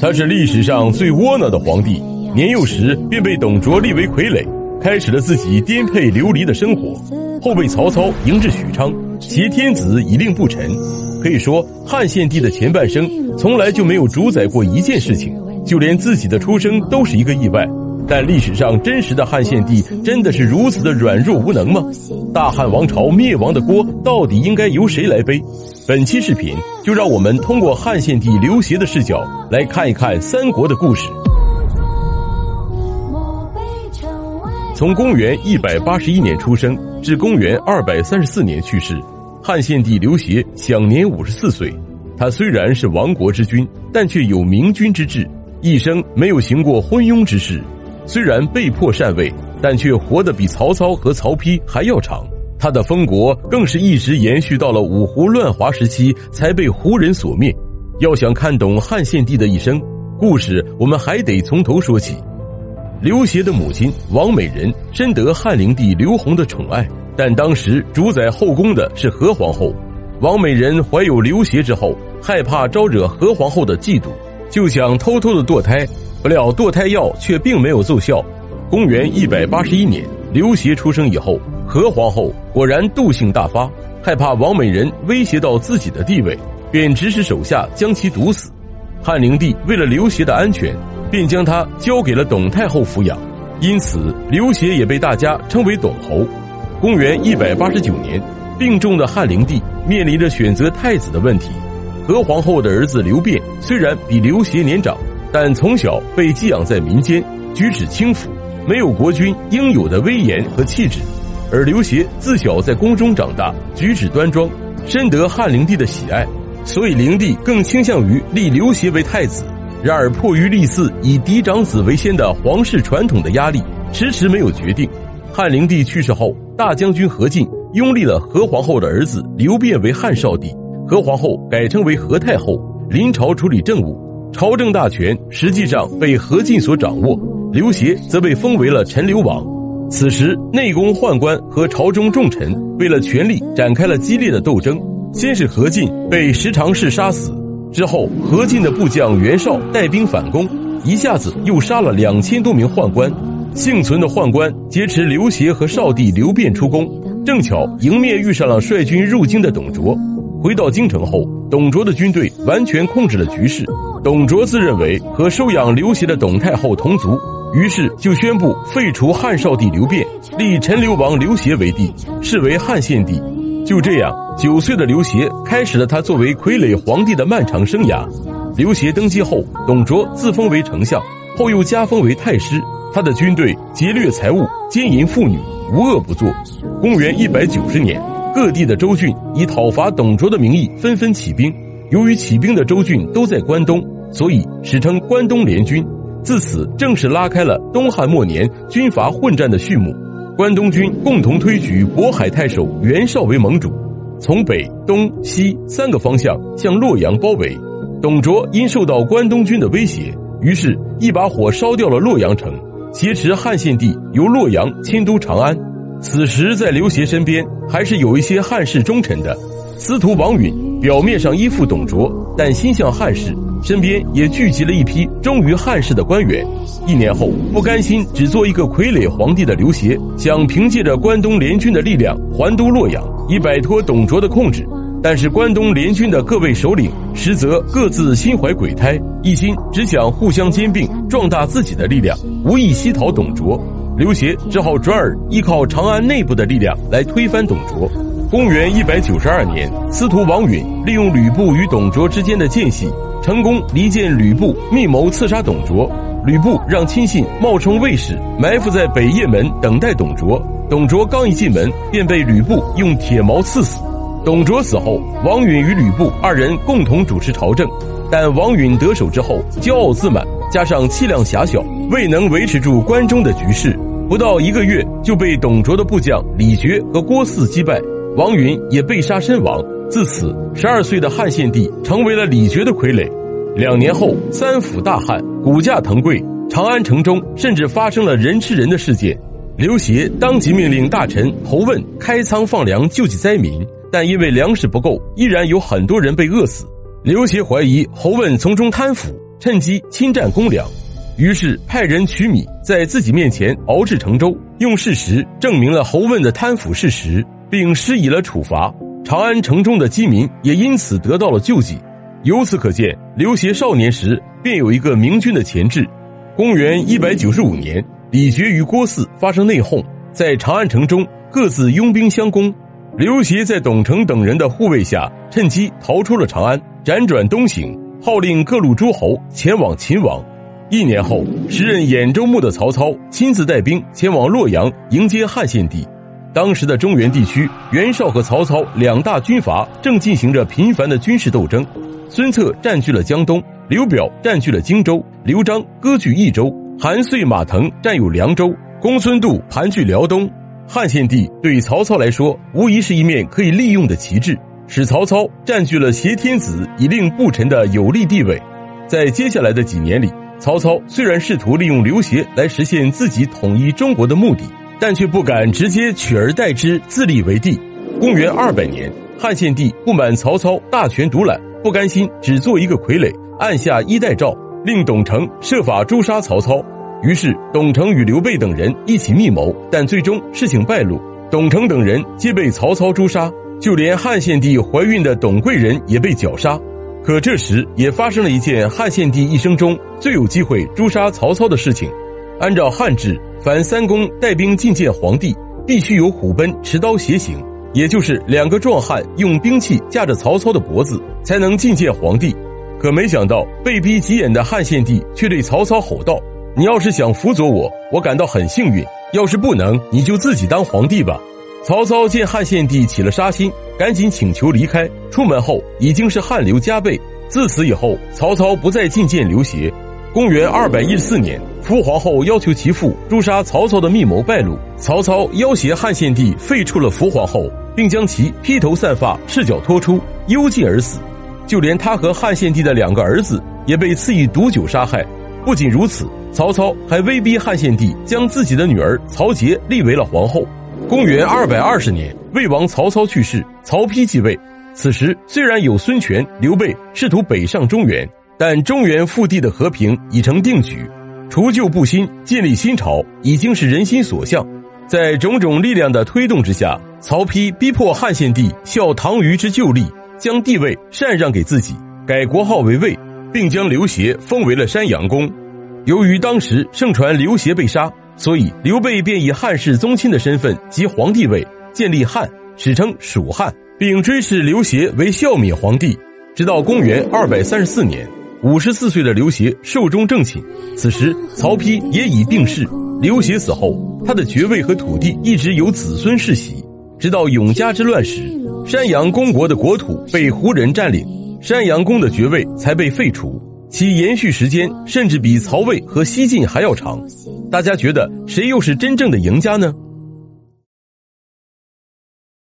他是历史上最窝囊的皇帝，年幼时便被董卓立为傀儡，开始了自己颠沛流离的生活。后被曹操迎至许昌，挟天子以令不臣。可以说，汉献帝的前半生从来就没有主宰过一件事情，就连自己的出生都是一个意外。但历史上真实的汉献帝真的是如此的软弱无能吗？大汉王朝灭亡的锅到底应该由谁来背？本期视频就让我们通过汉献帝刘协的视角来看一看三国的故事。从公元一百八十一年出生至公元二百三十四年去世，汉献帝刘协享年五十四岁。他虽然是亡国之君，但却有明君之志，一生没有行过昏庸之事。虽然被迫禅位，但却活得比曹操和曹丕还要长。他的封国更是一直延续到了五胡乱华时期才被胡人所灭。要想看懂汉献帝的一生故事，我们还得从头说起。刘协的母亲王美人深得汉灵帝刘宏的宠爱，但当时主宰后宫的是何皇后。王美人怀有刘协之后，害怕招惹何皇后的嫉妒，就想偷偷的堕胎。不料堕胎药却并没有奏效。公元一百八十一年，刘协出生以后，何皇后果然妒性大发，害怕王美人威胁到自己的地位，便指使手下将其毒死。汉灵帝为了刘协的安全，便将他交给了董太后抚养，因此刘协也被大家称为董侯。公元一百八十九年，病重的汉灵帝面临着选择太子的问题。何皇后的儿子刘辩虽然比刘协年长。但从小被寄养在民间，举止轻浮，没有国君应有的威严和气质。而刘协自小在宫中长大，举止端庄，深得汉灵帝的喜爱，所以灵帝更倾向于立刘协为太子。然而，迫于立嗣以嫡长子为先的皇室传统的压力，迟迟没有决定。汉灵帝去世后，大将军何进拥立了何皇后的儿子刘辩为汉少帝，何皇后改称为何太后，临朝处理政务。朝政大权实际上被何进所掌握，刘协则被封为了陈留王。此时，内宫宦官和朝中重臣为了权力展开了激烈的斗争。先是何进被十常侍杀死，之后何进的部将袁绍带兵反攻，一下子又杀了两千多名宦官。幸存的宦官劫持刘协和少帝刘辩出宫，正巧迎面遇上了率军入京的董卓。回到京城后，董卓的军队完全控制了局势。董卓自认为和收养刘协的董太后同族，于是就宣布废除汉少帝刘辩，立陈留王刘协为帝，视为汉献帝。就这样，九岁的刘协开始了他作为傀儡皇帝的漫长生涯。刘协登基后，董卓自封为丞相，后又加封为太师。他的军队劫掠财物，奸淫妇女，无恶不作。公元一百九十年，各地的州郡以讨伐董卓的名义纷纷起兵。由于起兵的州郡都在关东。所以史称关东联军，自此正式拉开了东汉末年军阀混战的序幕。关东军共同推举渤海太守袁绍为盟主，从北、东、西三个方向向洛阳包围。董卓因受到关东军的威胁，于是一把火烧掉了洛阳城，挟持汉献帝由洛阳迁都长安。此时在刘协身边还是有一些汉室忠臣的，司徒王允表面上依附董卓，但心向汉室。身边也聚集了一批忠于汉室的官员。一年后，不甘心只做一个傀儡皇帝的刘协，想凭借着关东联军的力量还都洛阳，以摆脱董卓的控制。但是，关东联军的各位首领实则各自心怀鬼胎，一心只想互相兼并，壮大自己的力量，无意西讨董卓。刘协只好转而依靠长安内部的力量来推翻董卓。公元一百九十二年，司徒王允利用吕布与董卓之间的间隙。成功离间吕布，密谋刺杀董卓。吕布让亲信冒充卫士，埋伏在北雁门等待董卓。董卓刚一进门，便被吕布用铁矛刺死。董卓死后，王允与吕布二人共同主持朝政。但王允得手之后，骄傲自满，加上气量狭小，未能维持住关中的局势。不到一个月，就被董卓的部将李傕和郭汜击败，王允也被杀身亡。自此，十二岁的汉献帝成为了李傕的傀儡。两年后，三辅大旱，谷价腾贵，长安城中甚至发生了人吃人的事件。刘协当即命令大臣侯问开仓放粮救济灾民，但因为粮食不够，依然有很多人被饿死。刘协怀疑侯问从中贪腐，趁机侵占公粮，于是派人取米在自己面前熬制成粥，用事实证明了侯问的贪腐事实，并施以了处罚。长安城中的饥民也因此得到了救济。由此可见，刘协少年时便有一个明君的潜质。公元一百九十五年，李傕与郭汜发生内讧，在长安城中各自拥兵相攻。刘协在董承等人的护卫下，趁机逃出了长安，辗转东行，号令各路诸侯前往秦王。一年后，时任兖州牧的曹操亲自带兵前往洛阳迎接汉献帝。当时的中原地区，袁绍和曹操两大军阀正进行着频繁的军事斗争。孙策占据了江东，刘表占据了荆州，刘璋割据益州，韩遂、马腾占有凉州，公孙度盘踞辽东。汉献帝对曹操来说，无疑是一面可以利用的旗帜，使曹操占据了挟天子以令不臣的有利地位。在接下来的几年里，曹操虽然试图利用刘协来实现自己统一中国的目的，但却不敢直接取而代之，自立为帝。公元二百年，汉献帝不满曹操大权独揽。不甘心只做一个傀儡，按下衣带诏，令董承设法诛杀曹操。于是，董承与刘备等人一起密谋，但最终事情败露，董承等人皆被曹操诛杀，就连汉献帝怀孕的董贵人也被绞杀。可这时也发生了一件汉献帝一生中最有机会诛杀曹操的事情。按照汉制，凡三公带兵觐见皇帝，必须有虎贲持刀携行。也就是两个壮汉用兵器架着曹操的脖子，才能觐见皇帝。可没想到被逼急眼的汉献帝却对曹操吼道：“你要是想辅佐我，我感到很幸运；要是不能，你就自己当皇帝吧。”曹操见汉献帝起了杀心，赶紧请求离开。出门后已经是汗流浃背。自此以后，曹操不再觐见刘协。公元二百一四年，伏皇后要求其父诛杀曹操的密谋败露，曹操要挟汉献帝废黜了伏皇后。并将其披头散发、赤脚拖出，幽禁而死。就连他和汉献帝的两个儿子也被赐以毒酒杀害。不仅如此，曹操还威逼汉献帝将自己的女儿曹节立为了皇后。公元二百二十年，魏王曹操去世，曹丕继位。此时虽然有孙权、刘备试图北上中原，但中原腹地的和平已成定局，除旧布新、建立新朝已经是人心所向。在种种力量的推动之下。曹丕逼迫汉献帝效唐虞之旧例，将帝位禅让给自己，改国号为魏，并将刘协封为了山阳公。由于当时盛传刘协被杀，所以刘备便以汉室宗亲的身份即皇帝位，建立汉，史称蜀汉，并追谥刘协为孝敏皇帝。直到公元二百三十四年，五十四岁的刘协寿终正寝，此时曹丕也已病逝。刘协死后，他的爵位和土地一直由子孙世袭。直到永嘉之乱时，山阳公国的国土被胡人占领，山阳公的爵位才被废除，其延续时间甚至比曹魏和西晋还要长。大家觉得谁又是真正的赢家呢？